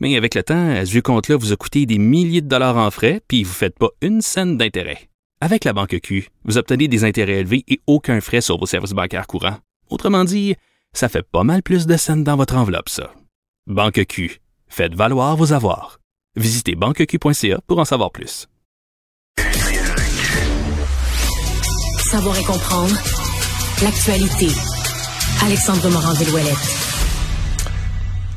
Mais avec le temps, ce vieux compte-là vous a coûté des milliers de dollars en frais, puis vous ne faites pas une scène d'intérêt. Avec la Banque Q, vous obtenez des intérêts élevés et aucun frais sur vos services bancaires courants. Autrement dit, ça fait pas mal plus de scènes dans votre enveloppe, ça. Banque Q. Faites valoir vos avoirs. Visitez banqueq.ca pour en savoir plus. Savoir et comprendre l'actualité. Alexandre Morand-Villouellette.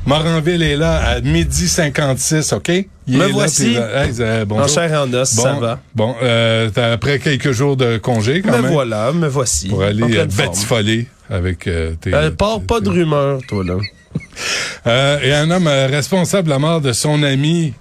Moranville est là à midi 56, OK? Il Me voici. là- Hey, euh, bonjour. En chair et en os, bon, ça va. Bon, euh, après quelques jours de congé, quand Me même, voilà, me voici. pour aller euh, batifoler avec euh, tes... Euh, pas, pas de rumeur, toi, là. Euh, et un homme responsable de la mort de son ami,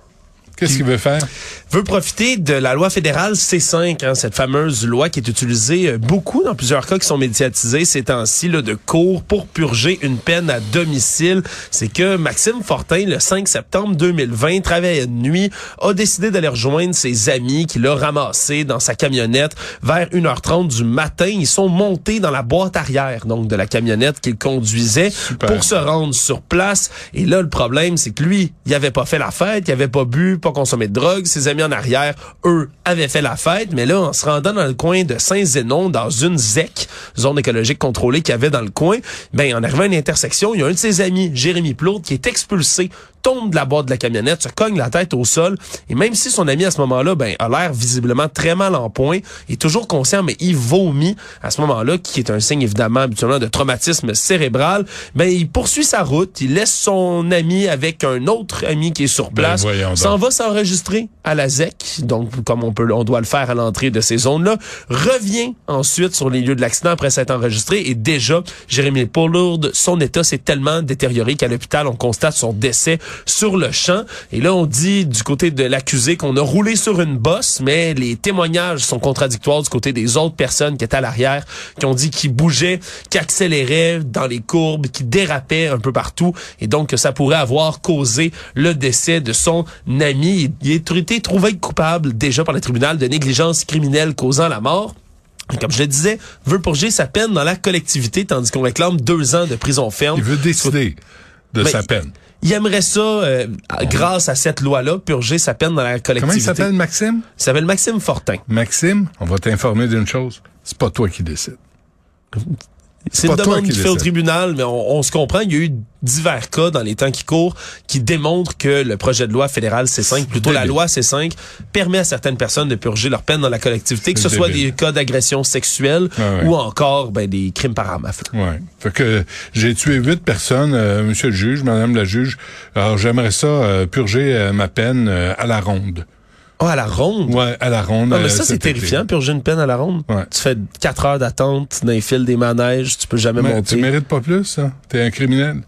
qu'est-ce qu'il veut faire? veut profiter de la loi fédérale C5, hein, cette fameuse loi qui est utilisée euh, beaucoup dans plusieurs cas qui sont médiatisés ces temps-ci là, de cours pour purger une peine à domicile. C'est que Maxime Fortin, le 5 septembre 2020, travaillait de nuit, a décidé d'aller rejoindre ses amis qu'il a ramassés dans sa camionnette vers 1h30 du matin. Ils sont montés dans la boîte arrière donc de la camionnette qu'il conduisait Super. pour se rendre sur place. Et là, le problème, c'est que lui, il avait pas fait la fête, il avait pas bu, pas consommé de drogue. Ses amis en arrière, eux, avaient fait la fête. Mais là, en se rendant dans le coin de Saint-Zénon, dans une ZEC, zone écologique contrôlée qu'il y avait dans le coin, ben, en arrivant à une intersection, il y a un de ses amis, Jérémy Plourde, qui est expulsé tombe de la boîte de la camionnette, se cogne la tête au sol, et même si son ami à ce moment-là, ben, a l'air visiblement très mal en point, est toujours conscient, mais il vomit à ce moment-là, qui est un signe évidemment habituellement de traumatisme cérébral, ben, il poursuit sa route, il laisse son ami avec un autre ami qui est sur Ben, place, s'en va s'enregistrer à la ZEC, donc comme on peut, on doit le faire à l'entrée de ces zones-là, revient ensuite sur les lieux de l'accident après s'être enregistré, et déjà, Jérémy Pollard, son état s'est tellement détérioré qu'à l'hôpital, on constate son décès sur le champ. Et là, on dit du côté de l'accusé qu'on a roulé sur une bosse, mais les témoignages sont contradictoires du côté des autres personnes qui étaient à l'arrière, qui ont dit qu'il bougeait, qu'il accélérait dans les courbes, qu'il dérapait un peu partout, et donc que ça pourrait avoir causé le décès de son ami. Il a été trouvé coupable déjà par le tribunal de négligence criminelle causant la mort. Et comme je le disais, veut purger sa peine dans la collectivité, tandis qu'on réclame deux ans de prison ferme. Il veut décider de Mais sa peine. Il aimerait ça, euh, grâce à cette loi-là, purger sa peine dans la collectivité. Comment il s'appelle, Maxime? Il s'appelle Maxime Fortin. Maxime, on va t'informer d'une chose. C'est pas toi qui décides. C'est une demande qui fait au tribunal, mais on, on se comprend. Il y a eu divers cas dans les temps qui courent qui démontrent que le projet de loi fédéral C5, plutôt la loi C5, permet à certaines personnes de purger leur peine dans la collectivité, que ce soit des cas d'agression sexuelle Ah ouais. ou encore ben, des crimes par arme à feu. Ouais. Fait que j'ai tué huit personnes, euh, monsieur le juge, madame la juge. Alors j'aimerais ça euh, purger euh, ma peine euh, à la ronde. Oh, à la ronde? Ouais, à la ronde. Non, mais euh, ça, c'est terrifiant, purger une peine à la ronde. Ouais. Tu fais quatre heures d'attente dans les fils des manèges, tu peux jamais Mais monter. tu mérites pas plus, ça. T'es un criminel.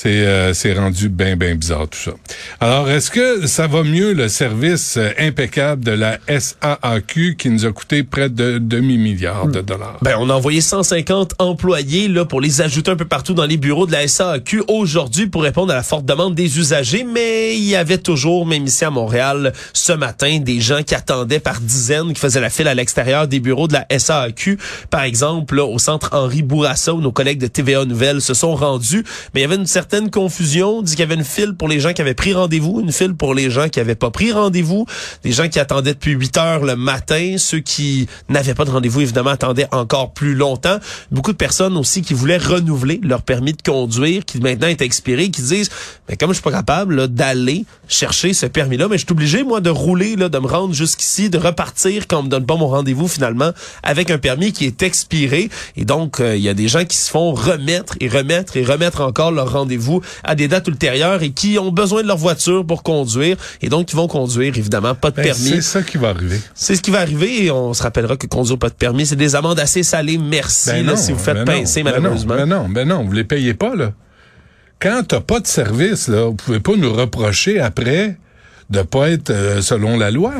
C'est euh, c'est rendu bien, bien bizarre tout ça. Alors, est-ce que ça va mieux le service euh, impeccable de la SAAQ qui nous a coûté près de demi-milliard de dollars? Ben, on a envoyé 150 employés là pour les ajouter un peu partout dans les bureaux de la SAQ aujourd'hui pour répondre à la forte demande des usagers, mais il y avait toujours, même ici à Montréal, ce matin, des gens qui attendaient par dizaines, qui faisaient la file à l'extérieur des bureaux de la SAQ. Par exemple, là, au centre Henri Bourassa, où nos collègues de TVA Nouvelles se sont rendus, mais il y avait une certaine confusion. On dit qu'il y avait une file pour les gens qui avaient pris rendez-vous, une file pour les gens qui avaient pas pris rendez-vous, des gens qui attendaient depuis 8 heures le matin, ceux qui n'avaient pas de rendez-vous, évidemment, attendaient encore plus longtemps. Beaucoup de personnes aussi qui voulaient renouveler leur permis de conduire, qui maintenant est expiré, qui disent, mais comme je suis pas capable d'aller chercher ce permis-là, mais je suis obligé, moi, de rouler, là, de me rendre jusqu'ici, de repartir quand on me donne pas mon rendez-vous, finalement, avec un permis qui est expiré. Et donc, euh, il y a des gens qui se font remettre et remettre et remettre encore leur rendez-vous à des dates ultérieures et qui ont besoin de leur voiture pour conduire. Et donc, ils vont conduire, évidemment, pas de Ben, permis. c'est ça qui va arriver. C'est ce qui va arriver et on se rappellera que conduire pas de permis, c'est des amendes assez salées. Merci Ben là, non, si vous faites ben pincer ben malheureusement. Ben non, ben non, vous les payez pas, là. Quand t'as pas de service, là, vous pouvez pas nous reprocher après de pas être euh, selon la loi.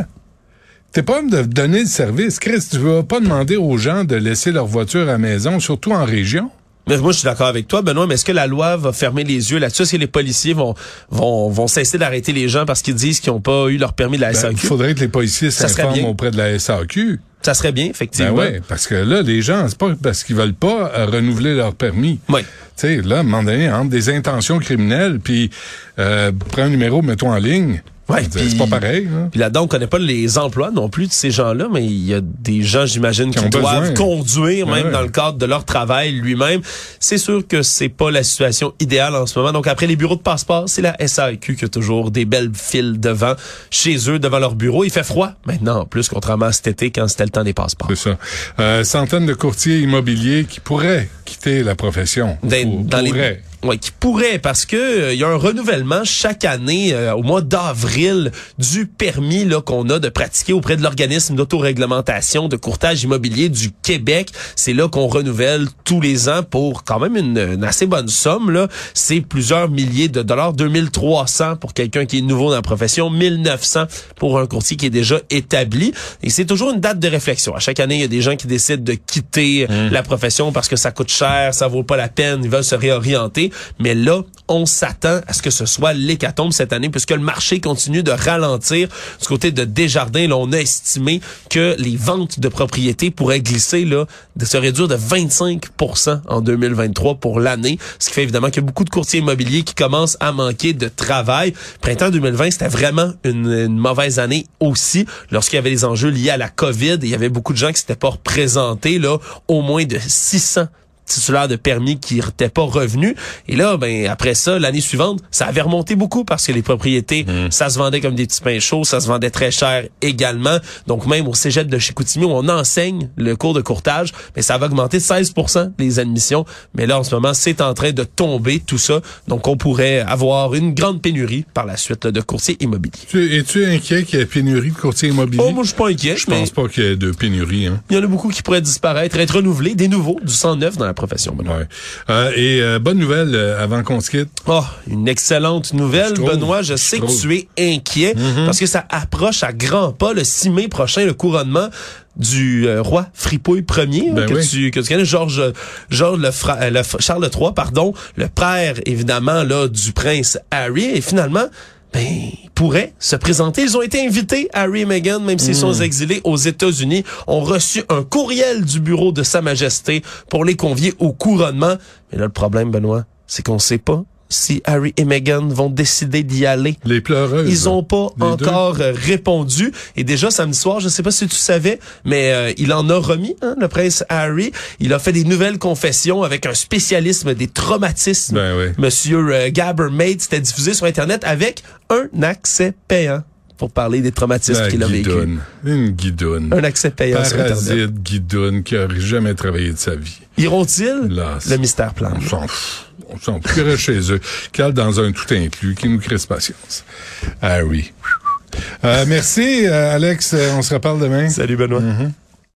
T'es pas de donner le service. Chris, tu vas pas demander aux gens de laisser leur voiture à la maison, surtout en région. Mais moi, je suis d'accord avec toi, Benoît, mais est-ce que la loi va fermer les yeux là-dessus? Est-ce que les policiers vont, vont, vont cesser d'arrêter les gens parce qu'ils disent qu'ils n'ont pas eu leur permis de la SAQ? Ben, il faudrait que les policiers s'informent auprès de la SAQ. Ça serait bien, effectivement. Ben ouais, parce que là, les gens, c'est pas parce qu'ils veulent pas euh, renouveler leur permis. Oui. Tu sais, là, à un moment donné, entre des intentions criminelles, puis euh, prends un numéro, mets-toi en ligne. Ouais, C'est pas pareil. hein. Puis là-dedans, on connaît pas les emplois non plus de ces gens-là, mais il y a des gens, j'imagine, qui, doivent besoin. conduire, même ouais. dans le cadre de leur travail lui-même. C'est sûr que c'est pas la situation idéale en ce moment. Donc après les bureaux de passeport, c'est la SAQ qui a toujours des belles files devant, chez eux, devant leur bureau. Il fait froid maintenant, en plus, contrairement à cet été quand c'était le temps des passeports. C'est ça. Euh, centaines de courtiers immobiliers qui pourraient quitter la profession. Dans, Pour- dans les pourraient. Ouais, qui pourrait parce que euh, il y a un renouvellement chaque année euh, au mois d'avril du permis là qu'on a de pratiquer auprès de l'organisme d'autoréglementation de courtage immobilier du Québec. C'est là qu'on renouvelle tous les ans pour quand même une, une assez bonne somme là. C'est plusieurs milliers de dollars, 2300 pour quelqu'un qui est nouveau dans la profession, 1900 pour un courtier qui est déjà établi. Et c'est toujours une date de réflexion. À chaque année, il y a des gens qui décident de quitter la profession parce que ça coûte cher, ça vaut pas la peine, ils veulent se réorienter. Mais là, on s'attend à ce que ce soit l'hécatombe cette année puisque le marché continue de ralentir. Du côté de Desjardins, là, on a estimé que les ventes de propriétés pourraient glisser, là, de se réduire de 25% en 2023 pour l'année. Ce qui fait évidemment qu'il y a beaucoup de courtiers immobiliers qui commencent à manquer de travail. Printemps 2020, c'était vraiment une, mauvaise année aussi lorsqu'il y avait les enjeux liés à la COVID. Il y avait beaucoup de gens qui s'étaient pas représentés, là, au moins de 600 titulaires de permis qui n'étaient pas revenus. Et là, ben après ça, l'année suivante, ça avait remonté beaucoup parce que les propriétés, ça se vendait comme des petits pains chauds, ça se vendait très cher également. Donc même au cégep de Chicoutimi, où on enseigne le cours de courtage, mais ça va augmenter de 16 les admissions. Mais là, en ce moment, c'est en train de tomber tout ça. Donc on pourrait avoir une grande pénurie par la suite là, de courtiers immobiliers. Tu- Es-tu inquiet qu'il y ait pénurie de courtiers immobiliers? Oh, moi, je suis pas inquiet. je pense pas qu'il y ait de pénurie. Hein. Il y en a beaucoup qui pourraient disparaître, être renouvelés, des nouveaux, du sang neuf dans la profession. Benoît. Ouais. Euh, et euh, bonne nouvelle euh, avant qu'on se quitte. Oh, une excellente nouvelle, Je Benoît. Je je sais que tu es inquiet parce que ça approche à grands pas le 6 mai prochain le couronnement du euh, roi Fripouille Ier Ben que oui. tu que tu connais Georges Georges le, fra- le Charles III pardon le père évidemment là du prince Harry et finalement ben, ils pourraient se présenter. Ils ont été invités, Harry et Meghan, même s'ils sont exilés aux États-Unis, ont reçu un courriel du bureau de Sa Majesté pour les convier au couronnement. Mais là, le problème, Benoît, c'est qu'on sait pas si Harry et Meghan vont décider d'y aller. Les pleureuses. Ils ont pas encore euh, répondu. Et déjà samedi soir, je sais pas si tu savais, mais euh, il en a remis, hein, le prince Harry. Il a fait des nouvelles confessions avec un spécialisme des traumatismes. Ben oui. Monsieur euh, Gabber c'était diffusé sur Internet avec un accès payant pour parler des traumatismes qu'il a vécu. Une guidoune. Un accès payant sur Internet. Parasite guidoune qui aurait jamais travaillé de sa vie. Iront-ils? Le mystère plan. On. On restent chez eux. Cale dans un tout inclus qui nous crée patience. Harry. Euh, merci, euh, Alex. Euh, On se reparle demain. Salut Benoît. Mhm.